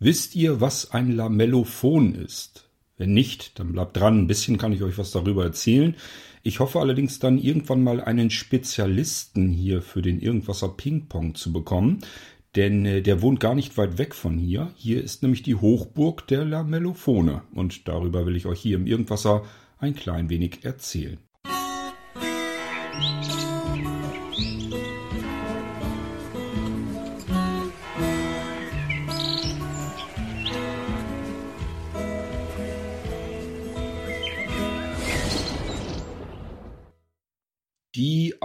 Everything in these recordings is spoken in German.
Wisst ihr, was ein Lamellophon ist? Wenn nicht, dann bleibt dran. Ein bisschen kann ich euch was darüber erzählen. Ich hoffe allerdings dann irgendwann mal einen Spezialisten hier für den Irgendwasser Ping-Pong zu bekommen. Denn äh, der wohnt gar nicht weit weg von hier. Hier ist nämlich die Hochburg der Lamellophone. Und darüber will ich euch hier im Irgendwasser ein klein wenig erzählen. Musik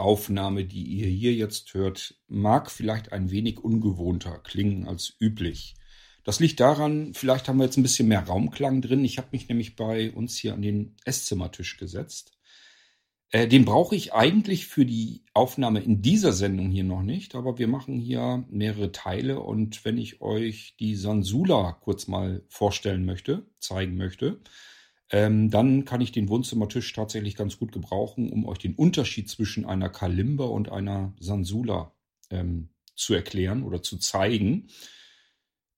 Aufnahme, die ihr hier jetzt hört, mag vielleicht ein wenig ungewohnter klingen als üblich. Das liegt daran, vielleicht haben wir jetzt ein bisschen mehr Raumklang drin. Ich habe mich nämlich bei uns hier an den Esszimmertisch gesetzt. Äh, den brauche ich eigentlich für die Aufnahme in dieser Sendung hier noch nicht, aber wir machen hier mehrere Teile und wenn ich euch die Sansula kurz mal vorstellen möchte, zeigen möchte, ähm, dann kann ich den Wohnzimmertisch tatsächlich ganz gut gebrauchen, um euch den Unterschied zwischen einer Kalimba und einer Sansula ähm, zu erklären oder zu zeigen.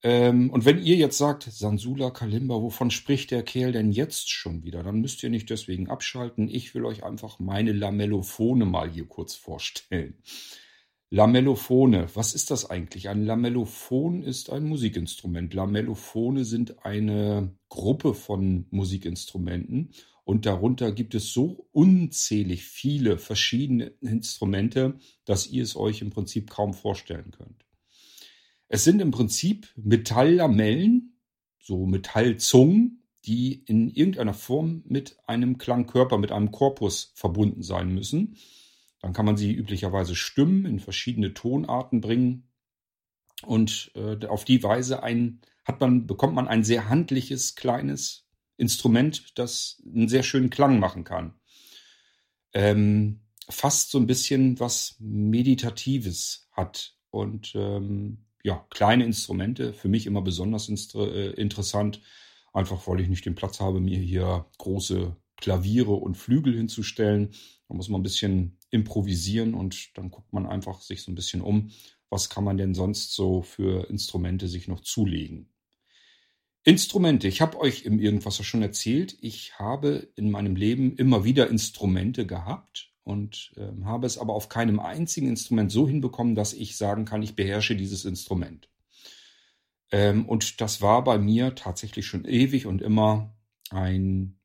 Ähm, und wenn ihr jetzt sagt, Sansula, Kalimba, wovon spricht der Kerl denn jetzt schon wieder? Dann müsst ihr nicht deswegen abschalten. Ich will euch einfach meine Lamellophone mal hier kurz vorstellen. Lamellophone, was ist das eigentlich? Ein Lamellophon ist ein Musikinstrument. Lamellophone sind eine Gruppe von Musikinstrumenten und darunter gibt es so unzählig viele verschiedene Instrumente, dass ihr es euch im Prinzip kaum vorstellen könnt. Es sind im Prinzip Metalllamellen, so Metallzungen, die in irgendeiner Form mit einem Klangkörper, mit einem Korpus verbunden sein müssen. Dann kann man sie üblicherweise stimmen, in verschiedene Tonarten bringen. Und äh, auf die Weise ein, hat man, bekommt man ein sehr handliches, kleines Instrument, das einen sehr schönen Klang machen kann. Ähm, fast so ein bisschen was Meditatives hat. Und ähm, ja, kleine Instrumente, für mich immer besonders äh, interessant, einfach weil ich nicht den Platz habe, mir hier große Klaviere und Flügel hinzustellen. Da muss man ein bisschen improvisieren und dann guckt man einfach sich so ein bisschen um, was kann man denn sonst so für Instrumente sich noch zulegen. Instrumente. Ich habe euch im Irgendwas schon erzählt. Ich habe in meinem Leben immer wieder Instrumente gehabt und äh, habe es aber auf keinem einzigen Instrument so hinbekommen, dass ich sagen kann, ich beherrsche dieses Instrument. Ähm, und das war bei mir tatsächlich schon ewig und immer ein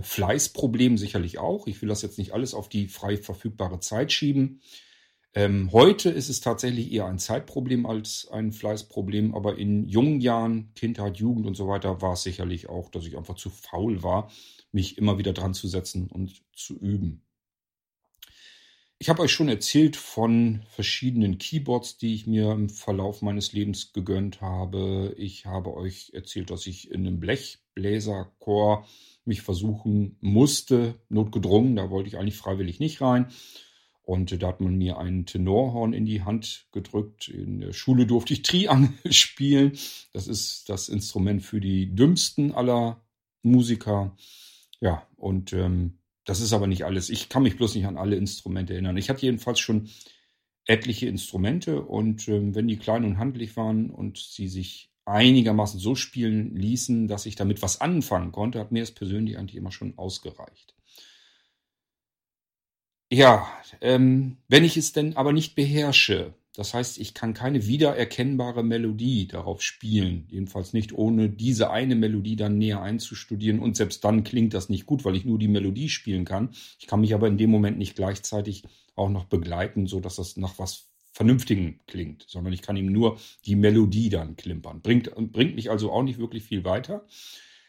Fleißproblem sicherlich auch. Ich will das jetzt nicht alles auf die frei verfügbare Zeit schieben. Ähm, heute ist es tatsächlich eher ein Zeitproblem als ein Fleißproblem, aber in jungen Jahren, Kindheit, Jugend und so weiter, war es sicherlich auch, dass ich einfach zu faul war, mich immer wieder dran zu setzen und zu üben. Ich habe euch schon erzählt von verschiedenen Keyboards, die ich mir im Verlauf meines Lebens gegönnt habe. Ich habe euch erzählt, dass ich in einem Blechbläserchor mich versuchen musste, notgedrungen, da wollte ich eigentlich freiwillig nicht rein. Und da hat man mir ein Tenorhorn in die Hand gedrückt. In der Schule durfte ich Triangel spielen. Das ist das Instrument für die dümmsten aller Musiker. Ja, und ähm, das ist aber nicht alles. Ich kann mich bloß nicht an alle Instrumente erinnern. Ich hatte jedenfalls schon etliche Instrumente und ähm, wenn die klein und handlich waren und sie sich einigermaßen so spielen ließen, dass ich damit was anfangen konnte, hat mir das persönlich eigentlich immer schon ausgereicht. Ja, ähm, wenn ich es denn aber nicht beherrsche, das heißt, ich kann keine wiedererkennbare Melodie darauf spielen, jedenfalls nicht ohne diese eine Melodie dann näher einzustudieren und selbst dann klingt das nicht gut, weil ich nur die Melodie spielen kann. Ich kann mich aber in dem Moment nicht gleichzeitig auch noch begleiten, so dass das nach was Vernünftigen klingt, sondern ich kann ihm nur die Melodie dann klimpern. Bringt, bringt mich also auch nicht wirklich viel weiter.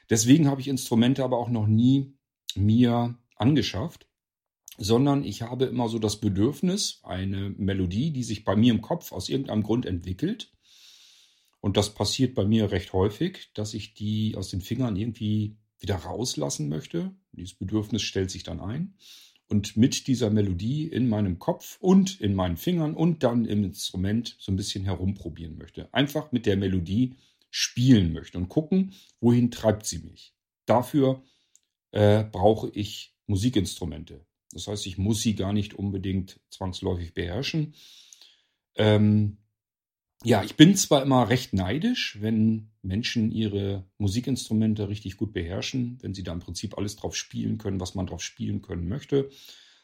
Deswegen habe ich Instrumente aber auch noch nie mir angeschafft, sondern ich habe immer so das Bedürfnis, eine Melodie, die sich bei mir im Kopf aus irgendeinem Grund entwickelt. Und das passiert bei mir recht häufig, dass ich die aus den Fingern irgendwie wieder rauslassen möchte. Dieses Bedürfnis stellt sich dann ein und mit dieser Melodie in meinem Kopf und in meinen Fingern und dann im Instrument so ein bisschen herumprobieren möchte. Einfach mit der Melodie spielen möchte und gucken, wohin treibt sie mich. Dafür äh, brauche ich Musikinstrumente. Das heißt, ich muss sie gar nicht unbedingt zwangsläufig beherrschen. Ähm, ja, ich bin zwar immer recht neidisch, wenn Menschen ihre Musikinstrumente richtig gut beherrschen, wenn sie da im Prinzip alles drauf spielen können, was man drauf spielen können möchte.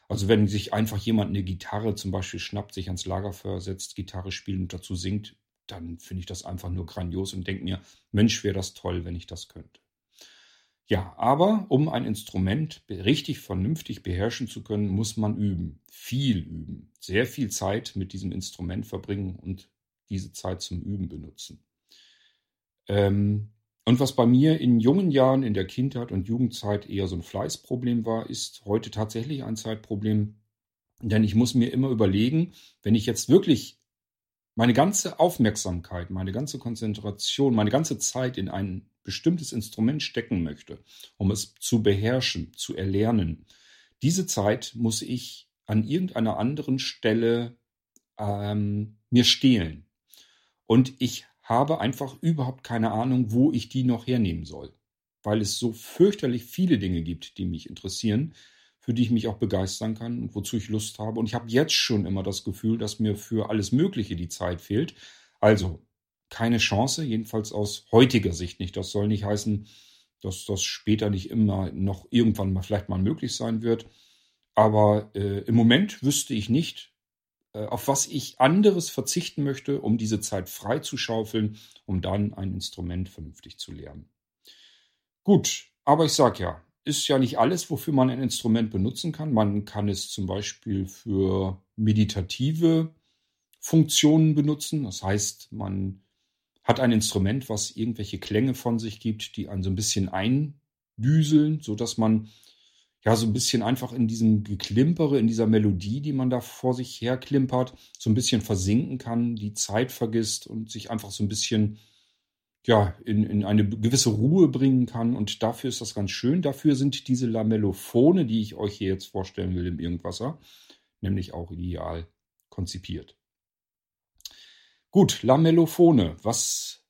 Also wenn sich einfach jemand eine Gitarre zum Beispiel schnappt, sich ans Lagerfeuer setzt, Gitarre spielt und dazu singt, dann finde ich das einfach nur grandios und denke mir, Mensch, wäre das toll, wenn ich das könnte. Ja, aber um ein Instrument richtig vernünftig beherrschen zu können, muss man üben. Viel üben. Sehr viel Zeit mit diesem Instrument verbringen und diese Zeit zum Üben benutzen. Ähm, und was bei mir in jungen Jahren in der Kindheit und Jugendzeit eher so ein Fleißproblem war, ist heute tatsächlich ein Zeitproblem. Denn ich muss mir immer überlegen, wenn ich jetzt wirklich meine ganze Aufmerksamkeit, meine ganze Konzentration, meine ganze Zeit in ein bestimmtes Instrument stecken möchte, um es zu beherrschen, zu erlernen, diese Zeit muss ich an irgendeiner anderen Stelle ähm, mir stehlen. Und ich habe einfach überhaupt keine Ahnung, wo ich die noch hernehmen soll. Weil es so fürchterlich viele Dinge gibt, die mich interessieren, für die ich mich auch begeistern kann und wozu ich Lust habe. Und ich habe jetzt schon immer das Gefühl, dass mir für alles Mögliche die Zeit fehlt. Also keine Chance, jedenfalls aus heutiger Sicht nicht. Das soll nicht heißen, dass das später nicht immer noch irgendwann mal vielleicht mal möglich sein wird. Aber äh, im Moment wüsste ich nicht, auf was ich anderes verzichten möchte, um diese Zeit frei zu schaufeln, um dann ein Instrument vernünftig zu lernen. Gut, aber ich sage ja, ist ja nicht alles, wofür man ein Instrument benutzen kann. Man kann es zum Beispiel für meditative Funktionen benutzen. Das heißt, man hat ein Instrument, was irgendwelche Klänge von sich gibt, die einen so ein bisschen eindüseln, sodass man ja, so ein bisschen einfach in diesem Geklimpere, in dieser Melodie, die man da vor sich her klimpert, so ein bisschen versinken kann, die Zeit vergisst und sich einfach so ein bisschen, ja, in, in eine gewisse Ruhe bringen kann. Und dafür ist das ganz schön. Dafür sind diese Lamellophone, die ich euch hier jetzt vorstellen will im Irgendwasser, nämlich auch ideal konzipiert. Gut, Lamellophone. Was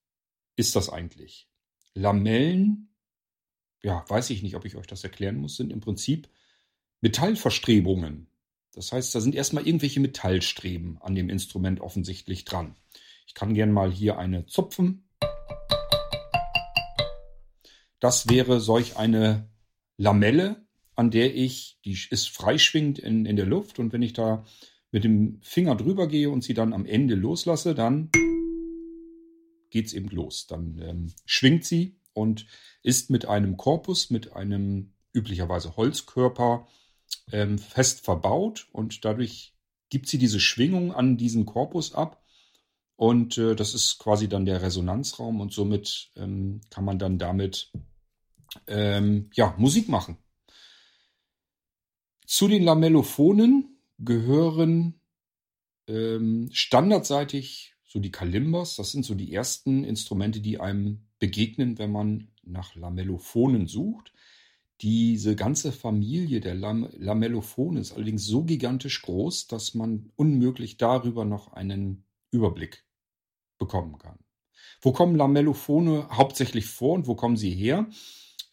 ist das eigentlich? Lamellen ja, weiß ich nicht, ob ich euch das erklären muss, sind im Prinzip Metallverstrebungen. Das heißt, da sind erstmal irgendwelche Metallstreben an dem Instrument offensichtlich dran. Ich kann gern mal hier eine zupfen. Das wäre solch eine Lamelle, an der ich, die ist freischwingend in, in der Luft und wenn ich da mit dem Finger drüber gehe und sie dann am Ende loslasse, dann geht's eben los. Dann ähm, schwingt sie und ist mit einem Korpus, mit einem üblicherweise Holzkörper ähm, fest verbaut und dadurch gibt sie diese Schwingung an diesen Korpus ab und äh, das ist quasi dann der Resonanzraum und somit ähm, kann man dann damit ähm, ja, Musik machen. Zu den Lamellophonen gehören ähm, standardseitig so die Kalimbas. Das sind so die ersten Instrumente, die einem begegnen, wenn man nach Lamellophonen sucht. Diese ganze Familie der Lam Lamellophone ist allerdings so gigantisch groß, dass man unmöglich darüber noch einen Überblick bekommen kann. Wo kommen Lamellophone hauptsächlich vor und wo kommen sie her?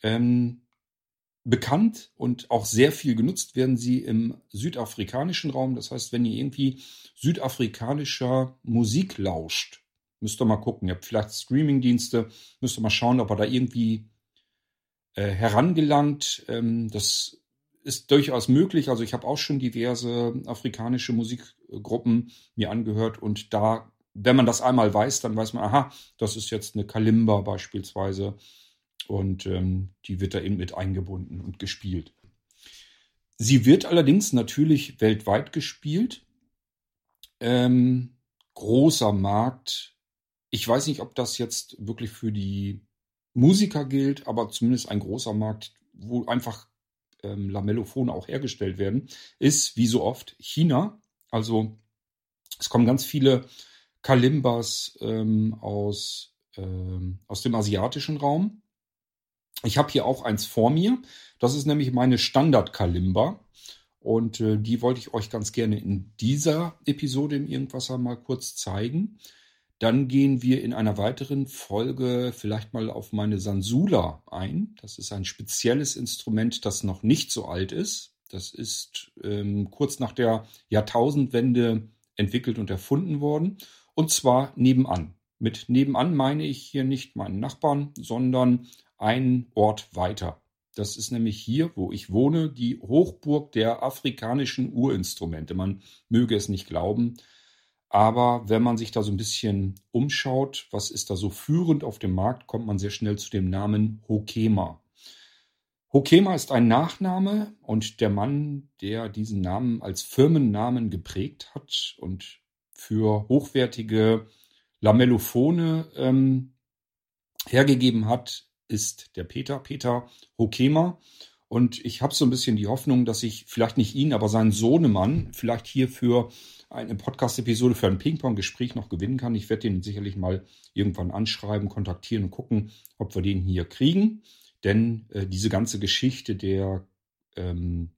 Ähm, bekannt und auch sehr viel genutzt werden sie im südafrikanischen Raum. Das heißt, wenn ihr irgendwie südafrikanischer Musik lauscht, Müsst ihr mal gucken. Ihr habt vielleicht Streamingdienste. Müsst ihr mal schauen, ob er da irgendwie äh, herangelangt. Ähm, das ist durchaus möglich. Also ich habe auch schon diverse afrikanische Musikgruppen mir angehört und da, wenn man das einmal weiß, dann weiß man, aha, das ist jetzt eine Kalimba beispielsweise und ähm, die wird da eben mit eingebunden und gespielt. Sie wird allerdings natürlich weltweit gespielt. Ähm, großer Markt ich weiß nicht, ob das jetzt wirklich für die Musiker gilt, aber zumindest ein großer Markt, wo einfach ähm, Lamellophone auch hergestellt werden, ist wie so oft China. Also es kommen ganz viele Kalimbas ähm, aus, ähm, aus dem asiatischen Raum. Ich habe hier auch eins vor mir. Das ist nämlich meine Standard-Kalimba. Und äh, die wollte ich euch ganz gerne in dieser Episode im Irgendwasser mal kurz zeigen. Dann gehen wir in einer weiteren Folge vielleicht mal auf meine Sansula ein. Das ist ein spezielles Instrument, das noch nicht so alt ist. Das ist ähm, kurz nach der Jahrtausendwende entwickelt und erfunden worden. und zwar nebenan. Mit nebenan meine ich hier nicht meinen Nachbarn, sondern einen Ort weiter. Das ist nämlich hier, wo ich wohne, die Hochburg der afrikanischen Urinstrumente. Man möge es nicht glauben, aber wenn man sich da so ein bisschen umschaut, was ist da so führend auf dem Markt, kommt man sehr schnell zu dem Namen Hokema. Hokema ist ein Nachname und der Mann, der diesen Namen als Firmennamen geprägt hat und für hochwertige Lamellophone ähm, hergegeben hat, ist der Peter, Peter Hokema. Und ich habe so ein bisschen die Hoffnung, dass ich vielleicht nicht ihn, aber seinen Sohnemann vielleicht hier für eine Podcast-Episode für ein Ping-Pong-Gespräch noch gewinnen kann. Ich werde den sicherlich mal irgendwann anschreiben, kontaktieren und gucken, ob wir den hier kriegen. Denn äh, diese ganze Geschichte der ähm,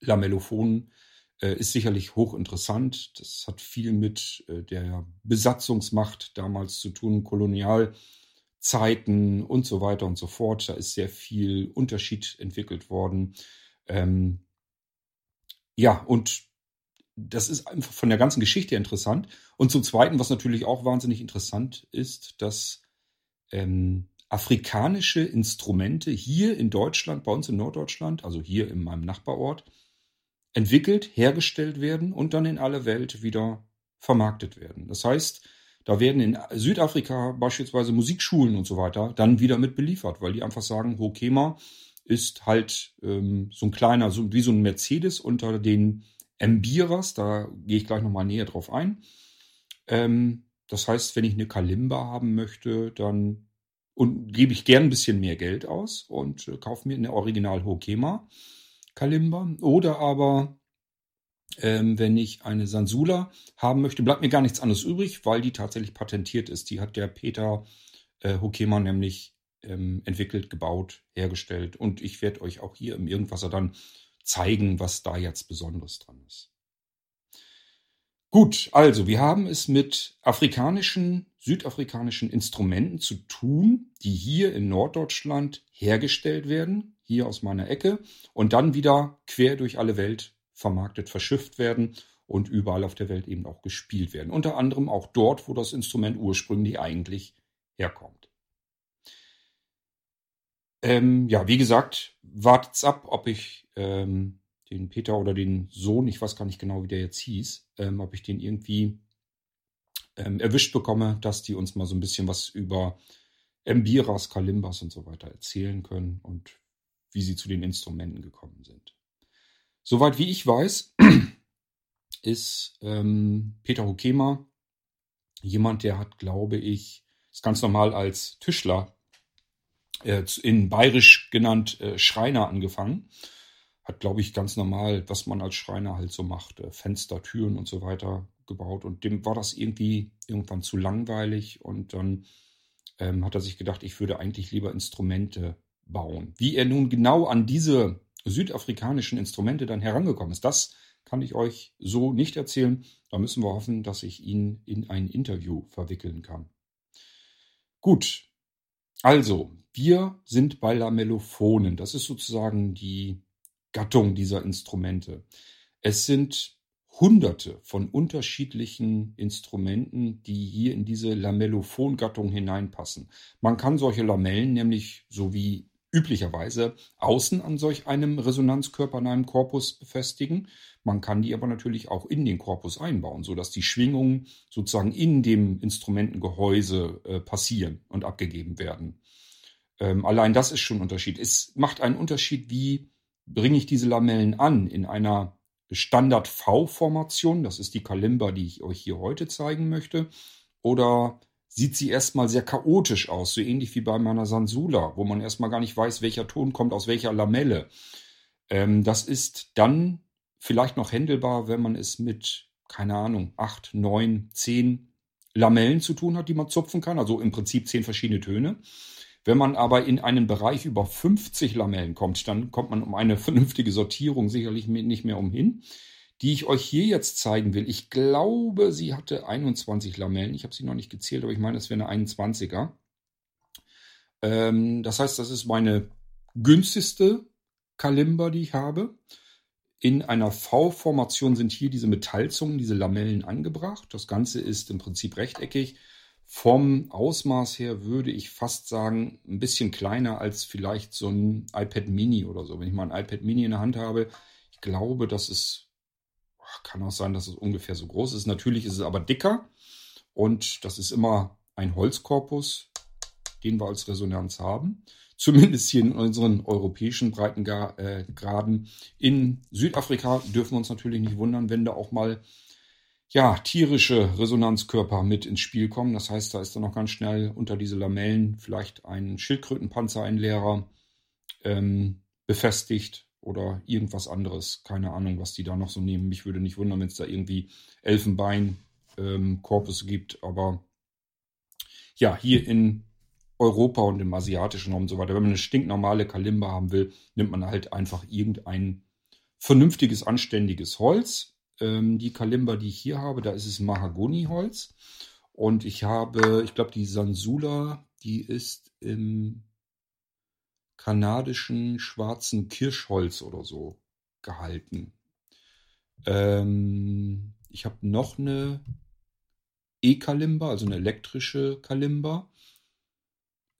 Lamellophonen äh, ist sicherlich hochinteressant. Das hat viel mit äh, der Besatzungsmacht damals zu tun, Kolonialzeiten und so weiter und so fort. Da ist sehr viel Unterschied entwickelt worden. Ähm, ja, und das ist einfach von der ganzen Geschichte interessant. Und zum Zweiten, was natürlich auch wahnsinnig interessant ist, dass ähm, afrikanische Instrumente hier in Deutschland, bei uns in Norddeutschland, also hier in meinem Nachbarort, entwickelt, hergestellt werden und dann in alle Welt wieder vermarktet werden. Das heißt, da werden in Südafrika beispielsweise Musikschulen und so weiter dann wieder mit beliefert, weil die einfach sagen, Hokema ist halt ähm, so ein kleiner, so, wie so ein Mercedes unter den Embiras, da gehe ich gleich nochmal näher drauf ein. Ähm, das heißt, wenn ich eine Kalimba haben möchte, dann und gebe ich gern ein bisschen mehr Geld aus und äh, kaufe mir eine Original Hokema Kalimba. Oder aber, ähm, wenn ich eine Sansula haben möchte, bleibt mir gar nichts anderes übrig, weil die tatsächlich patentiert ist. Die hat der Peter äh, Hokema nämlich ähm, entwickelt, gebaut, hergestellt. Und ich werde euch auch hier im Irgendwasser dann zeigen, was da jetzt Besonderes dran ist. Gut, also wir haben es mit afrikanischen, südafrikanischen Instrumenten zu tun, die hier in Norddeutschland hergestellt werden, hier aus meiner Ecke, und dann wieder quer durch alle Welt vermarktet, verschifft werden und überall auf der Welt eben auch gespielt werden. Unter anderem auch dort, wo das Instrument ursprünglich eigentlich herkommt. Ähm, ja, wie gesagt, wartet's ab, ob ich ähm, den Peter oder den Sohn, ich weiß gar nicht genau, wie der jetzt hieß, ähm, ob ich den irgendwie ähm, erwischt bekomme, dass die uns mal so ein bisschen was über Embiras, Kalimbas und so weiter erzählen können und wie sie zu den Instrumenten gekommen sind. Soweit wie ich weiß, ist ähm, Peter Hokema jemand, der hat, glaube ich, ist ganz normal als Tischler äh, in bayerisch genannt äh, Schreiner angefangen. Hat, glaube ich, ganz normal, was man als Schreiner halt so macht, äh, Fenster, Türen und so weiter gebaut. Und dem war das irgendwie irgendwann zu langweilig. Und dann ähm, hat er sich gedacht, ich würde eigentlich lieber Instrumente bauen. Wie er nun genau an diese südafrikanischen Instrumente dann herangekommen ist, das kann ich euch so nicht erzählen. Da müssen wir hoffen, dass ich ihn in ein Interview verwickeln kann. Gut, also, wir sind bei Lamellophonen. Das ist sozusagen die Gattung dieser Instrumente. Es sind hunderte von unterschiedlichen Instrumenten, die hier in diese Lamellophon-Gattung hineinpassen. Man kann solche Lamellen nämlich so wie üblicherweise außen an solch einem Resonanzkörper in einem Korpus befestigen. Man kann die aber natürlich auch in den Korpus einbauen, sodass die Schwingungen sozusagen in dem Instrumentengehäuse äh, passieren und abgegeben werden. Ähm, allein das ist schon ein Unterschied. Es macht einen Unterschied, wie bringe ich diese Lamellen an in einer Standard V-Formation. Das ist die Kalimba, die ich euch hier heute zeigen möchte. Oder sieht sie erstmal sehr chaotisch aus, so ähnlich wie bei meiner Sansula, wo man erstmal gar nicht weiß, welcher Ton kommt aus welcher Lamelle. Ähm, das ist dann vielleicht noch händelbar, wenn man es mit, keine Ahnung, acht, neun, zehn Lamellen zu tun hat, die man zupfen kann, also im Prinzip zehn verschiedene Töne. Wenn man aber in einen Bereich über 50 Lamellen kommt, dann kommt man um eine vernünftige Sortierung sicherlich nicht mehr umhin. Die ich euch hier jetzt zeigen will. Ich glaube, sie hatte 21 Lamellen. Ich habe sie noch nicht gezählt, aber ich meine, es wäre eine 21er. Ähm, das heißt, das ist meine günstigste Kalimba, die ich habe. In einer V-Formation sind hier diese Metallzungen, diese Lamellen angebracht. Das Ganze ist im Prinzip rechteckig. Vom Ausmaß her würde ich fast sagen, ein bisschen kleiner als vielleicht so ein iPad Mini oder so. Wenn ich mal ein iPad Mini in der Hand habe, ich glaube, das ist, kann auch sein, dass es ungefähr so groß ist. Natürlich ist es aber dicker und das ist immer ein Holzkorpus, den wir als Resonanz haben. Zumindest hier in unseren europäischen Breitengraden. In Südafrika dürfen wir uns natürlich nicht wundern, wenn da auch mal ja, tierische Resonanzkörper mit ins Spiel kommen. Das heißt, da ist dann noch ganz schnell unter diese Lamellen vielleicht ein Schildkrötenpanzereinlehrer ähm, befestigt oder irgendwas anderes. Keine Ahnung, was die da noch so nehmen. Mich würde nicht wundern, wenn es da irgendwie Elfenbein-Korpus ähm, gibt. Aber ja, hier in Europa und im asiatischen Raum und so weiter, wenn man eine stinknormale Kalimba haben will, nimmt man halt einfach irgendein vernünftiges, anständiges Holz ähm, die Kalimba, die ich hier habe, da ist es Mahagoniholz. Und ich habe, ich glaube, die Sansula, die ist im kanadischen schwarzen Kirschholz oder so gehalten. Ähm, ich habe noch eine E-Kalimba, also eine elektrische Kalimba.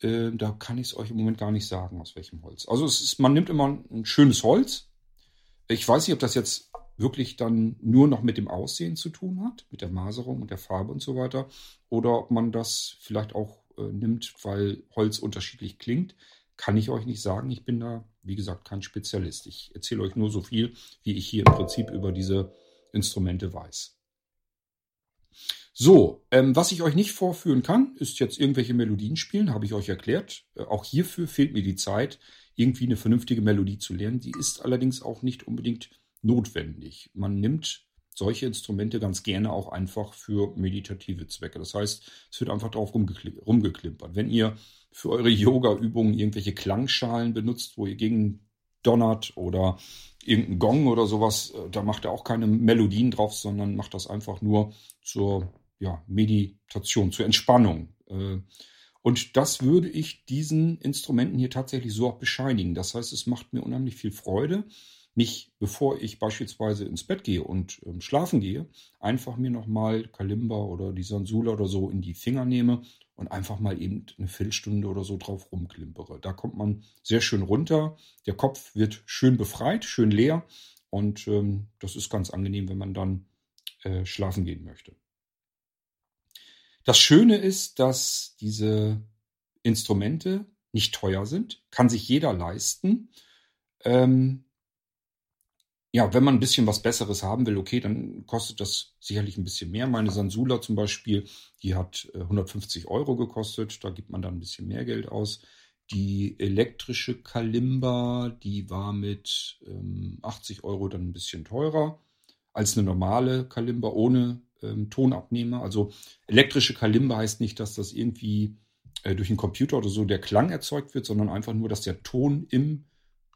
Ähm, da kann ich es euch im Moment gar nicht sagen, aus welchem Holz. Also ist, man nimmt immer ein schönes Holz. Ich weiß nicht, ob das jetzt wirklich dann nur noch mit dem Aussehen zu tun hat, mit der Maserung und der Farbe und so weiter, oder ob man das vielleicht auch äh, nimmt, weil Holz unterschiedlich klingt, kann ich euch nicht sagen. Ich bin da, wie gesagt, kein Spezialist. Ich erzähle euch nur so viel, wie ich hier im Prinzip über diese Instrumente weiß. So, ähm, was ich euch nicht vorführen kann, ist jetzt irgendwelche Melodien spielen, habe ich euch erklärt. Äh, auch hierfür fehlt mir die Zeit, irgendwie eine vernünftige Melodie zu lernen. Die ist allerdings auch nicht unbedingt notwendig. Man nimmt solche Instrumente ganz gerne auch einfach für meditative Zwecke. Das heißt, es wird einfach drauf rumgeklimpert. Wenn ihr für eure Yoga-Übungen irgendwelche Klangschalen benutzt, wo ihr gegen donnert oder irgendeinen Gong oder sowas, äh, da macht er auch keine Melodien drauf, sondern macht das einfach nur zur ja, Meditation, zur Entspannung. Äh, und das würde ich diesen Instrumenten hier tatsächlich so auch bescheinigen. Das heißt, es macht mir unheimlich viel Freude mich, bevor ich beispielsweise ins Bett gehe und ähm, schlafen gehe, einfach mir nochmal Kalimba oder die Sansula oder so in die Finger nehme und einfach mal eben eine Viertelstunde oder so drauf rumklimpere. Da kommt man sehr schön runter. Der Kopf wird schön befreit, schön leer und ähm, das ist ganz angenehm, wenn man dann äh, schlafen gehen möchte. Das Schöne ist, dass diese Instrumente nicht teuer sind, kann sich jeder leisten. Ähm, ja, wenn man ein bisschen was Besseres haben will, okay, dann kostet das sicherlich ein bisschen mehr. Meine Sansula zum Beispiel, die hat 150 äh, Euro gekostet. Da gibt man dann ein bisschen mehr Geld aus. Die elektrische Kalimba, die war mit ähm, 80 Euro dann ein bisschen teurer als eine normale Kalimba ohne ähm, Tonabnehmer. Also elektrische Kalimba heißt nicht, dass das irgendwie äh, durch einen Computer oder so der Klang erzeugt wird, sondern einfach nur, dass der Ton im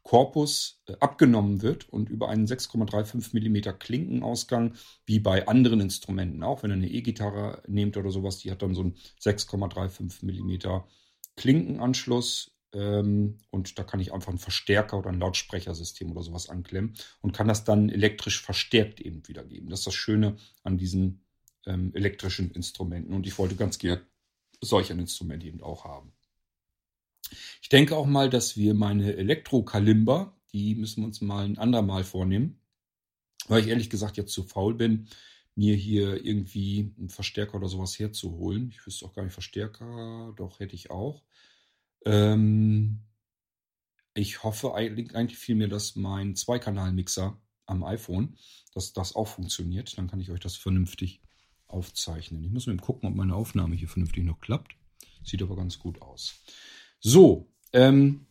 Korpus äh, abgenommen wird und über einen 6,35 mm Klinkenausgang, wie bei anderen Instrumenten auch, wenn ihr eine E-Gitarre nehmt oder sowas, die hat dann so einen 6,35 mm Klinkenanschluss ähm, und da kann ich einfach einen Verstärker oder ein Lautsprechersystem oder sowas anklemmen und kann das dann elektrisch verstärkt eben wiedergeben. Das ist das Schöne an diesen ähm, elektrischen Instrumenten und ich wollte ganz gerne solch ein Instrument eben auch haben. Ich denke auch mal, dass wir meine Elektrokalimba, die müssen wir uns mal ein andermal vornehmen, weil ich ehrlich gesagt jetzt zu faul bin, mir hier irgendwie einen Verstärker oder sowas herzuholen. Ich wüsste auch gar nicht, Verstärker, doch hätte ich auch. Ähm, ich hoffe eigentlich, eigentlich vielmehr, dass mein Zweikanal-Mixer am iPhone, dass das auch funktioniert. Dann kann ich euch das vernünftig aufzeichnen. Ich muss mal gucken, ob meine Aufnahme hier vernünftig noch klappt. Sieht aber ganz gut aus. So, ähm,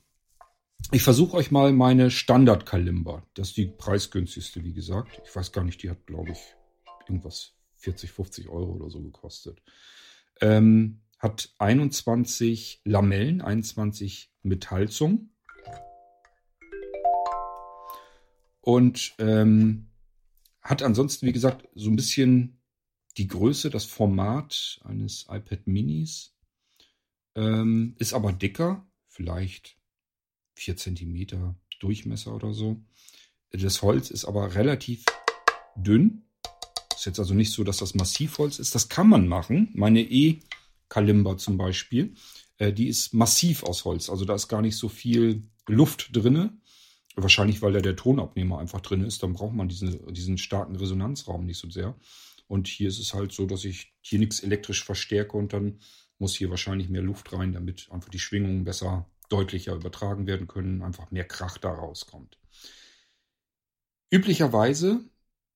ich versuche euch mal meine Standard-Kalimba. Das ist die preisgünstigste, wie gesagt. Ich weiß gar nicht, die hat, glaube ich, irgendwas 40, 50 Euro oder so gekostet. Ähm, hat 21 Lamellen, 21 Metallzungen. Und ähm, hat ansonsten, wie gesagt, so ein bisschen die Größe, das Format eines iPad Minis. Ähm, ist aber dicker, vielleicht 4 cm Durchmesser oder so. Das Holz ist aber relativ dünn. Ist jetzt also nicht so, dass das Massivholz ist. Das kann man machen. Meine E-Kalimba zum Beispiel, äh, die ist massiv aus Holz. Also da ist gar nicht so viel Luft drinne. Wahrscheinlich, weil da der Tonabnehmer einfach drin ist. Dann braucht man diesen, diesen starken Resonanzraum nicht so sehr. Und hier ist es halt so, dass ich hier nichts elektrisch verstärke und dann muss hier wahrscheinlich mehr Luft rein, damit einfach die Schwingungen besser deutlicher übertragen werden können, einfach mehr Krach da rauskommt. Üblicherweise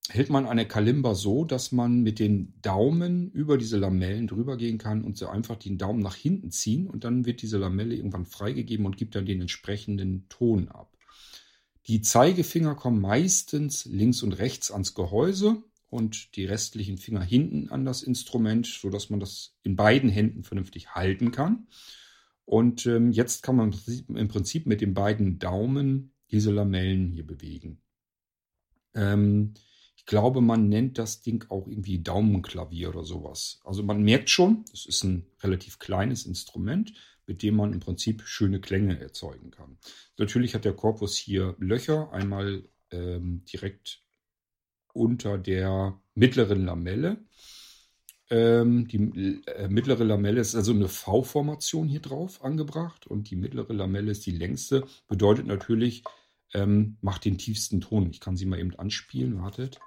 hält man eine Kalimba so, dass man mit den Daumen über diese Lamellen drüber gehen kann und so einfach den Daumen nach hinten ziehen und dann wird diese Lamelle irgendwann freigegeben und gibt dann den entsprechenden Ton ab. Die Zeigefinger kommen meistens links und rechts ans Gehäuse und die restlichen Finger hinten an das Instrument, so dass man das in beiden Händen vernünftig halten kann. Und ähm, jetzt kann man im Prinzip mit den beiden Daumen diese Lamellen hier bewegen. Ähm, ich glaube, man nennt das Ding auch irgendwie Daumenklavier oder sowas. Also man merkt schon, es ist ein relativ kleines Instrument, mit dem man im Prinzip schöne Klänge erzeugen kann. Natürlich hat der Korpus hier Löcher, einmal ähm, direkt unter der mittleren Lamelle. Ähm, die äh, mittlere Lamelle ist also eine V-Formation hier drauf angebracht und die mittlere Lamelle ist die längste. Bedeutet natürlich, ähm, macht den tiefsten Ton. Ich kann sie mal eben anspielen. Wartet.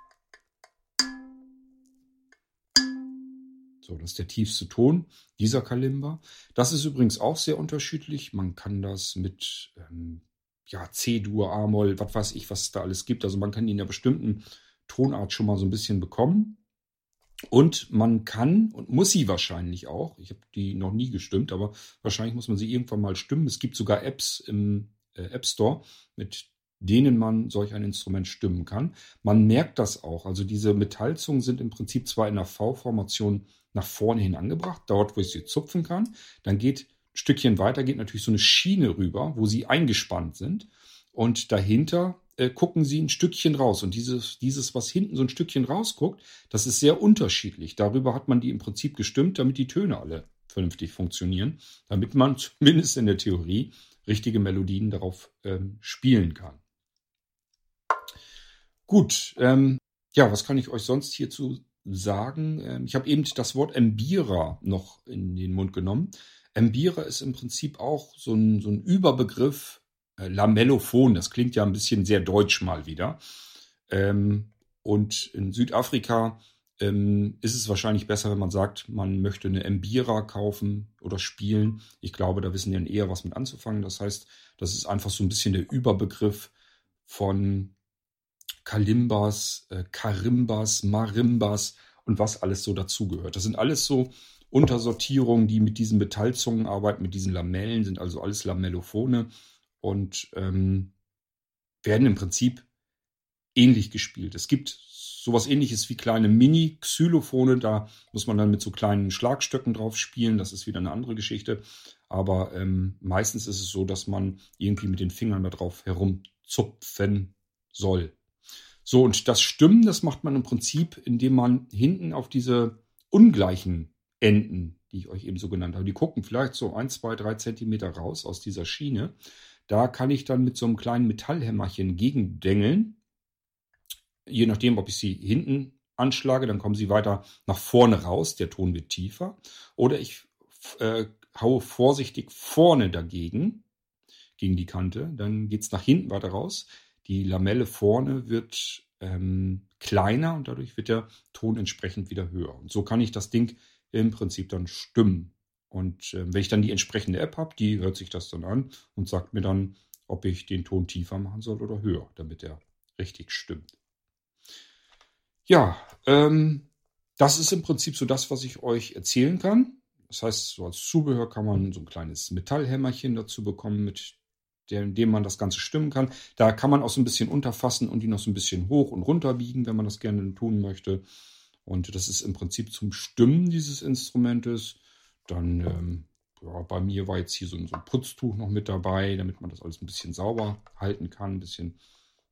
So, das ist der tiefste Ton dieser Kalimba. Das ist übrigens auch sehr unterschiedlich. Man kann das mit ähm, ja, C-Dur, A-Moll, was weiß ich, was es da alles gibt. Also man kann in einer bestimmten Tonart schon mal so ein bisschen bekommen. Und man kann und muss sie wahrscheinlich auch, ich habe die noch nie gestimmt, aber wahrscheinlich muss man sie irgendwann mal stimmen. Es gibt sogar Apps im äh, App Store, mit denen man solch ein Instrument stimmen kann. Man merkt das auch. Also diese Metallzungen sind im Prinzip zwar in der V-Formation nach vorne hin angebracht, dort, wo ich sie zupfen kann. Dann geht ein Stückchen weiter, geht natürlich so eine Schiene rüber, wo sie eingespannt sind. Und dahinter äh, gucken sie ein Stückchen raus. Und dieses, dieses, was hinten so ein Stückchen rausguckt, das ist sehr unterschiedlich. Darüber hat man die im Prinzip gestimmt, damit die Töne alle vernünftig funktionieren, damit man zumindest in der Theorie richtige Melodien darauf ähm, spielen kann. Gut, ähm, ja, was kann ich euch sonst hierzu sagen? Ähm, ich habe eben das Wort Embira noch in den Mund genommen. Embira ist im Prinzip auch so ein, so ein Überbegriff Lamellophon, das klingt ja ein bisschen sehr deutsch mal wieder. Ähm, und in Südafrika ähm, ist es wahrscheinlich besser, wenn man sagt, man möchte eine Mbira kaufen oder spielen. Ich glaube, da wissen die dann eher was mit anzufangen. Das heißt, das ist einfach so ein bisschen der Überbegriff von Kalimbas, äh, Karimbas, Marimbas und was alles so dazugehört. Das sind alles so Untersortierungen, die mit diesen Metallzungen arbeiten, mit diesen Lamellen, sind also alles Lamellophone und ähm, werden im Prinzip ähnlich gespielt. Es gibt sowas ähnliches wie kleine Mini-Xylophone, da muss man dann mit so kleinen Schlagstöcken drauf spielen, das ist wieder eine andere Geschichte. Aber ähm, meistens ist es so, dass man irgendwie mit den Fingern da drauf herumzupfen soll. So, und das Stimmen, das macht man im Prinzip, indem man hinten auf diese ungleichen Enden, die ich euch eben so genannt habe, die gucken vielleicht so ein, zwei, drei Zentimeter raus aus dieser Schiene. Da kann ich dann mit so einem kleinen Metallhämmerchen gegendengeln. Je nachdem, ob ich sie hinten anschlage, dann kommen sie weiter nach vorne raus, der Ton wird tiefer. Oder ich äh, haue vorsichtig vorne dagegen, gegen die Kante, dann geht es nach hinten weiter raus. Die Lamelle vorne wird ähm, kleiner und dadurch wird der Ton entsprechend wieder höher. Und so kann ich das Ding im Prinzip dann stimmen. Und äh, wenn ich dann die entsprechende App habe, die hört sich das dann an und sagt mir dann, ob ich den Ton tiefer machen soll oder höher, damit er richtig stimmt. Ja, ähm, das ist im Prinzip so das, was ich euch erzählen kann. Das heißt, so als Zubehör kann man so ein kleines Metallhämmerchen dazu bekommen, mit dem man das Ganze stimmen kann. Da kann man auch so ein bisschen unterfassen und die noch so ein bisschen hoch und runter biegen, wenn man das gerne tun möchte. Und das ist im Prinzip zum Stimmen dieses Instrumentes. Dann, ähm, ja, bei mir war jetzt hier so, so, ein Putztuch noch mit dabei, damit man das alles ein bisschen sauber halten kann, ein bisschen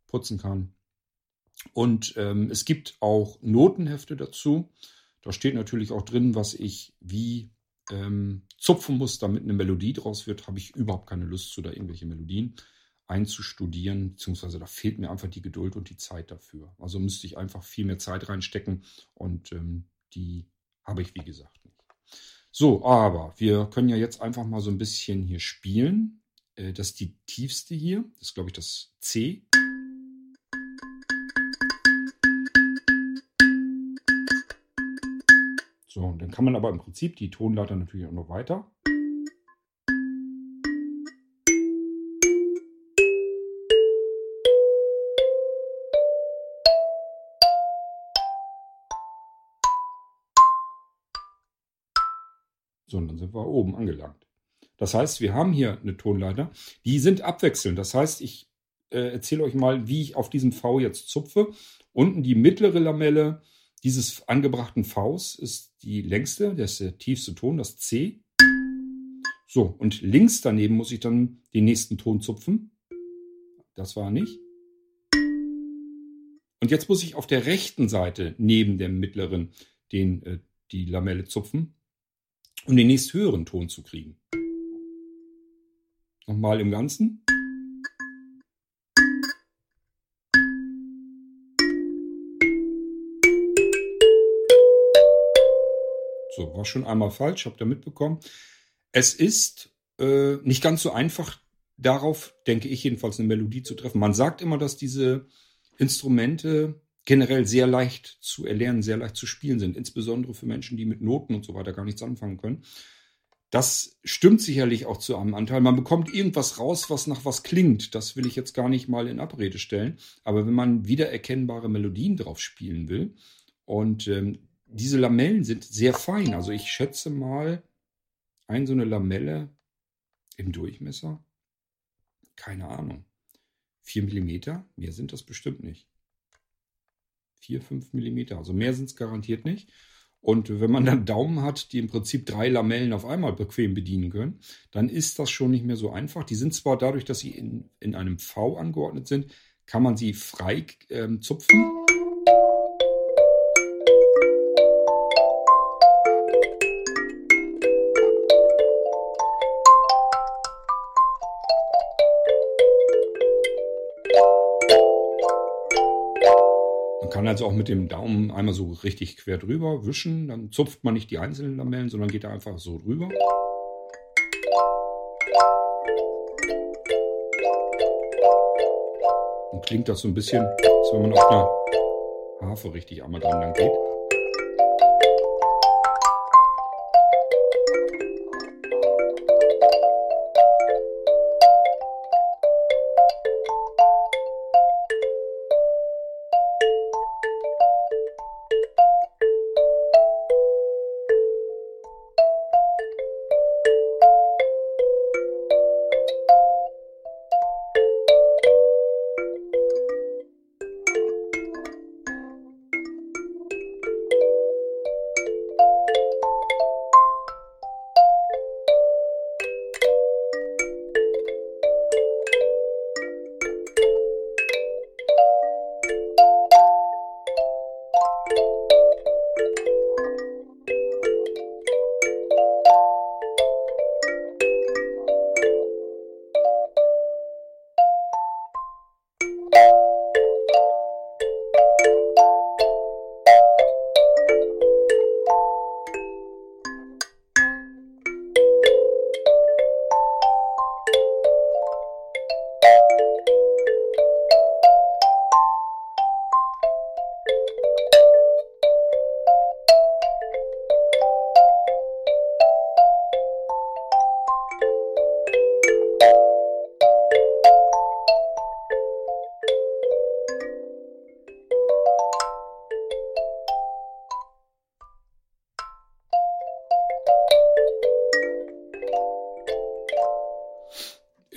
putzen kann. Und ähm, es gibt auch Notenhefte dazu. Da steht natürlich auch drin, was ich wie ähm, zupfen muss, damit eine Melodie draus wird. Habe ich überhaupt keine Lust zu, da irgendwelche Melodien einzustudieren, beziehungsweise da fehlt mir einfach die Geduld und die Zeit dafür. Also müsste ich einfach viel mehr Zeit reinstecken und ähm, die habe ich, wie gesagt, nicht. So, aber wir können ja jetzt einfach mal so ein bisschen hier spielen. Äh, das ist die tiefste hier. Das ist, glaube ich, das C. So, und dann kann man aber im Prinzip die Tonleiter natürlich auch noch weiter. So, und dann sind wir oben angelangt. Das heißt, wir haben hier eine Tonleiter, die sind abwechselnd. Das heißt, ich äh, erzähle euch mal, wie ich auf diesem V jetzt zupfe. Unten die mittlere Lamelle dieses angebrachten Vs ist die längste, das ist der tiefste Ton, das C. So, und links daneben muss ich dann den nächsten Ton zupfen. Das war nicht. Und jetzt muss ich auf der rechten Seite neben dem mittleren den, äh, die Lamelle zupfen um den nächst höheren Ton zu kriegen. Nochmal im Ganzen. So, war schon einmal falsch, habt ihr mitbekommen. Es ist äh, nicht ganz so einfach, darauf, denke ich jedenfalls, eine Melodie zu treffen. Man sagt immer, dass diese Instrumente generell sehr leicht zu erlernen, sehr leicht zu spielen sind, insbesondere für Menschen, die mit Noten und so weiter gar nichts anfangen können. Das stimmt sicherlich auch zu einem Anteil. Man bekommt irgendwas raus, was nach was klingt. Das will ich jetzt gar nicht mal in Abrede stellen. Aber wenn man wiedererkennbare Melodien drauf spielen will und ähm, diese Lamellen sind sehr fein. Also ich schätze mal, ein so eine Lamelle im Durchmesser, keine Ahnung, vier Millimeter, mehr sind das bestimmt nicht. 4, 5 Millimeter. Also mehr sind es garantiert nicht. Und wenn man dann Daumen hat, die im Prinzip drei Lamellen auf einmal bequem bedienen können, dann ist das schon nicht mehr so einfach. Die sind zwar dadurch, dass sie in, in einem V angeordnet sind, kann man sie frei ähm, zupfen. Kann also auch mit dem Daumen einmal so richtig quer drüber wischen. Dann zupft man nicht die einzelnen Lamellen, sondern geht da einfach so drüber. Und klingt das so ein bisschen, als wenn man auf einer Harfe richtig einmal dran lang geht.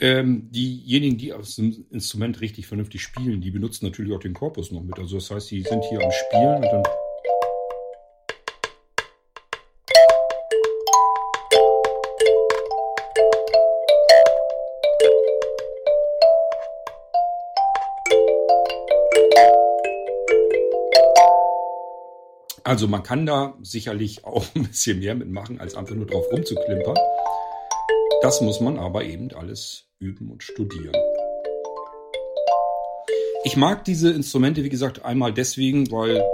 Ähm, diejenigen, die das Instrument richtig vernünftig spielen, die benutzen natürlich auch den Korpus noch mit. Also das heißt, die sind hier am Spielen und dann Also man kann da sicherlich auch ein bisschen mehr mitmachen, als einfach nur drauf rumzuklimpern. Das muss man aber eben alles üben und studieren. Ich mag diese Instrumente, wie gesagt, einmal deswegen, weil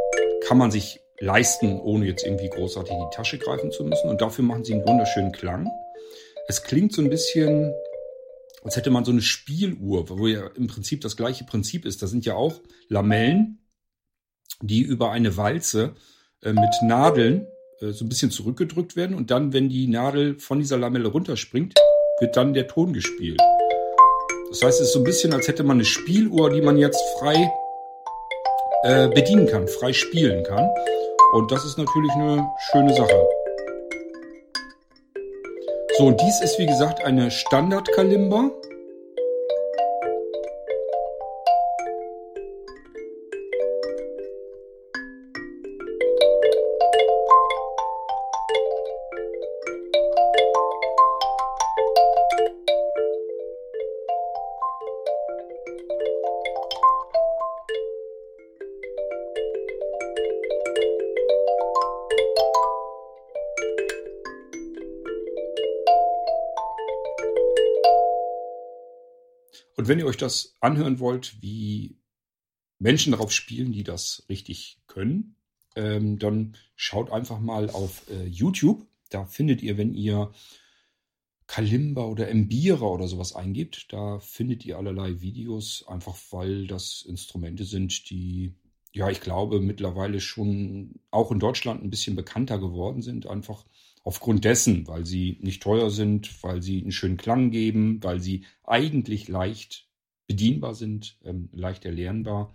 kann man sich leisten, ohne jetzt irgendwie großartig in die Tasche greifen zu müssen. Und dafür machen sie einen wunderschönen Klang. Es klingt so ein bisschen, als hätte man so eine Spieluhr, wo ja im Prinzip das gleiche Prinzip ist. Da sind ja auch Lamellen, die über eine Walze äh, mit Nadeln äh, so ein bisschen zurückgedrückt werden. Und dann, wenn die Nadel von dieser Lamelle runterspringt, wird dann der Ton gespielt. Das heißt, es ist so ein bisschen, als hätte man eine Spieluhr, die man jetzt frei äh, bedienen kann, frei spielen kann. Und das ist natürlich eine schöne Sache. So, und dies ist wie gesagt eine Standard-Kalimba. Und wenn ihr euch das anhören wollt, wie Menschen darauf spielen, die das richtig können, ähm, dann schaut einfach mal auf äh, YouTube. Da findet ihr, wenn ihr Kalimba oder Mbira oder sowas eingibt, da findet ihr allerlei Videos, einfach weil das Instrumente sind, die, ja, ich glaube, mittlerweile schon auch in Deutschland ein bisschen bekannter geworden sind, einfach aufgrund dessen, weil sie nicht teuer sind, weil sie einen schönen Klang geben, weil sie eigentlich leicht bedienbar sind, ähm, leicht erlernbar.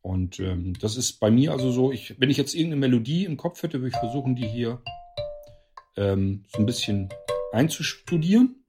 Und ähm, das ist bei mir also so, ich, wenn ich jetzt irgendeine Melodie im Kopf hätte, würde ich versuchen, die hier ähm, so ein bisschen einzustudieren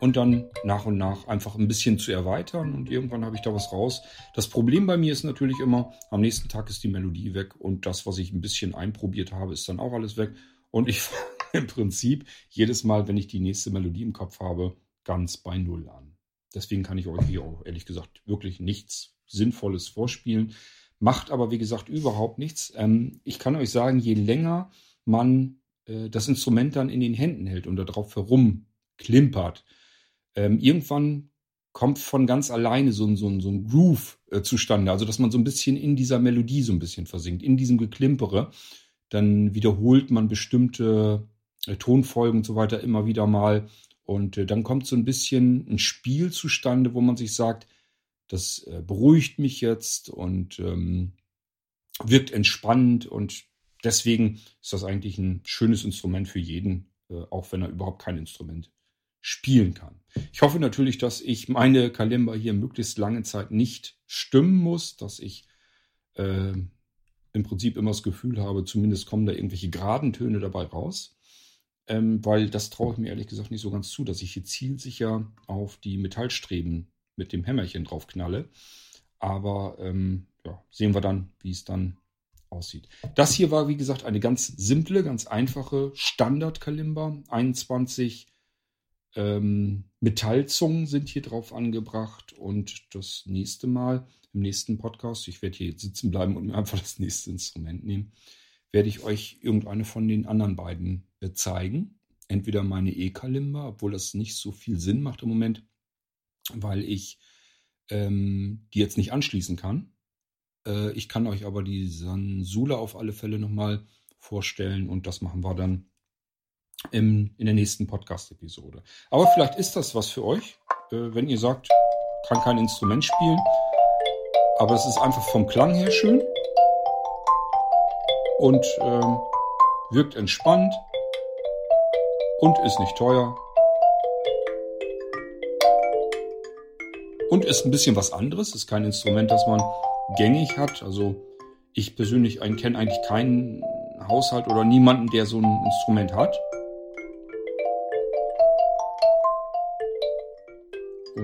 und dann nach und nach einfach ein bisschen zu erweitern und irgendwann habe ich da was raus. Das Problem bei mir ist natürlich immer, am nächsten Tag ist die Melodie weg und das, was ich ein bisschen einprobiert habe, ist dann auch alles weg und ich fange im Prinzip jedes Mal, wenn ich die nächste Melodie im Kopf habe, ganz bei Null an. Deswegen kann ich euch hier auch ehrlich gesagt wirklich nichts Sinnvolles vorspielen. Macht aber, wie gesagt, überhaupt nichts. Ähm, ich kann euch sagen, je länger man äh, das Instrument dann in den Händen hält und darauf herumklimpert, ähm, irgendwann kommt von ganz alleine so ein, so ein, so ein Groove äh, zustande. Also, dass man so ein bisschen in dieser Melodie so ein bisschen versinkt, in diesem Geklimpere. Dann wiederholt man bestimmte äh, Tonfolgen und so weiter immer wieder mal. Und äh, dann kommt so ein bisschen ein Spiel zustande, wo man sich sagt, das äh, beruhigt mich jetzt und ähm, wirkt entspannt. Und deswegen ist das eigentlich ein schönes Instrument für jeden, äh, auch wenn er überhaupt kein Instrument spielen kann. Ich hoffe natürlich, dass ich meine Kalimba hier möglichst lange Zeit nicht stimmen muss, dass ich äh, im Prinzip immer das Gefühl habe, zumindest kommen da irgendwelche geraden Töne dabei raus. Ähm, weil das traue ich mir ehrlich gesagt nicht so ganz zu, dass ich hier zielsicher auf die Metallstreben mit dem Hämmerchen drauf knalle. Aber ähm, ja, sehen wir dann, wie es dann aussieht. Das hier war, wie gesagt, eine ganz simple, ganz einfache Standard-Kalimba. 21 ähm, Metallzungen sind hier drauf angebracht und das nächste Mal, im nächsten Podcast, ich werde hier sitzen bleiben und mir einfach das nächste Instrument nehmen, werde ich euch irgendeine von den anderen beiden äh, zeigen. Entweder meine E-Kalimba, obwohl das nicht so viel Sinn macht im Moment, weil ich ähm, die jetzt nicht anschließen kann. Äh, ich kann euch aber die Sansula auf alle Fälle nochmal vorstellen und das machen wir dann im, in der nächsten Podcast-Episode. Aber vielleicht ist das was für euch, äh, wenn ihr sagt, kann kein Instrument spielen, aber es ist einfach vom Klang her schön und ähm, wirkt entspannt und ist nicht teuer und ist ein bisschen was anderes. Ist kein Instrument, das man gängig hat. Also ich persönlich kenne eigentlich keinen Haushalt oder niemanden, der so ein Instrument hat.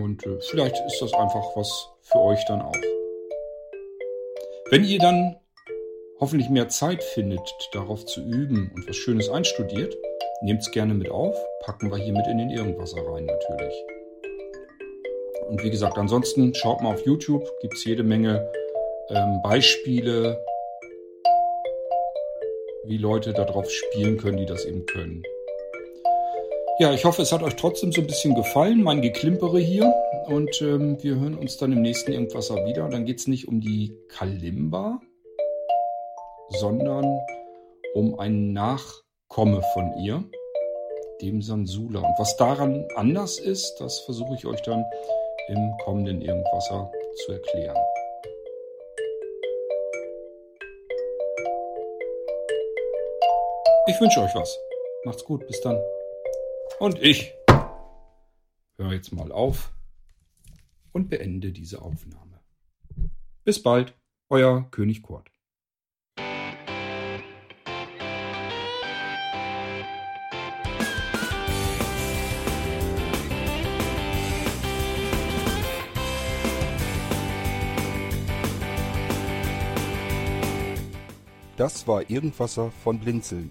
Und äh, vielleicht ist das einfach was für euch dann auch. Wenn ihr dann hoffentlich mehr Zeit findet, darauf zu üben und was Schönes einstudiert, nehmt es gerne mit auf, packen wir hier mit in den Irgendwasser rein natürlich. Und wie gesagt, ansonsten schaut mal auf YouTube, gibt es jede Menge ähm, Beispiele, wie Leute darauf spielen können, die das eben können. Ja, ich hoffe, es hat euch trotzdem so ein bisschen gefallen, mein Geklimpere hier. Und ähm, wir hören uns dann im nächsten Irgendwasser wieder. Dann geht es nicht um die Kalimba, sondern um ein Nachkomme von ihr, dem Sansula. Und was daran anders ist, das versuche ich euch dann im kommenden Irgendwasser zu erklären. Ich wünsche euch was. Macht's gut, bis dann. Und ich höre jetzt mal auf und beende diese Aufnahme. Bis bald, euer König Kurt. Das war Irgendwasser von Blinzeln.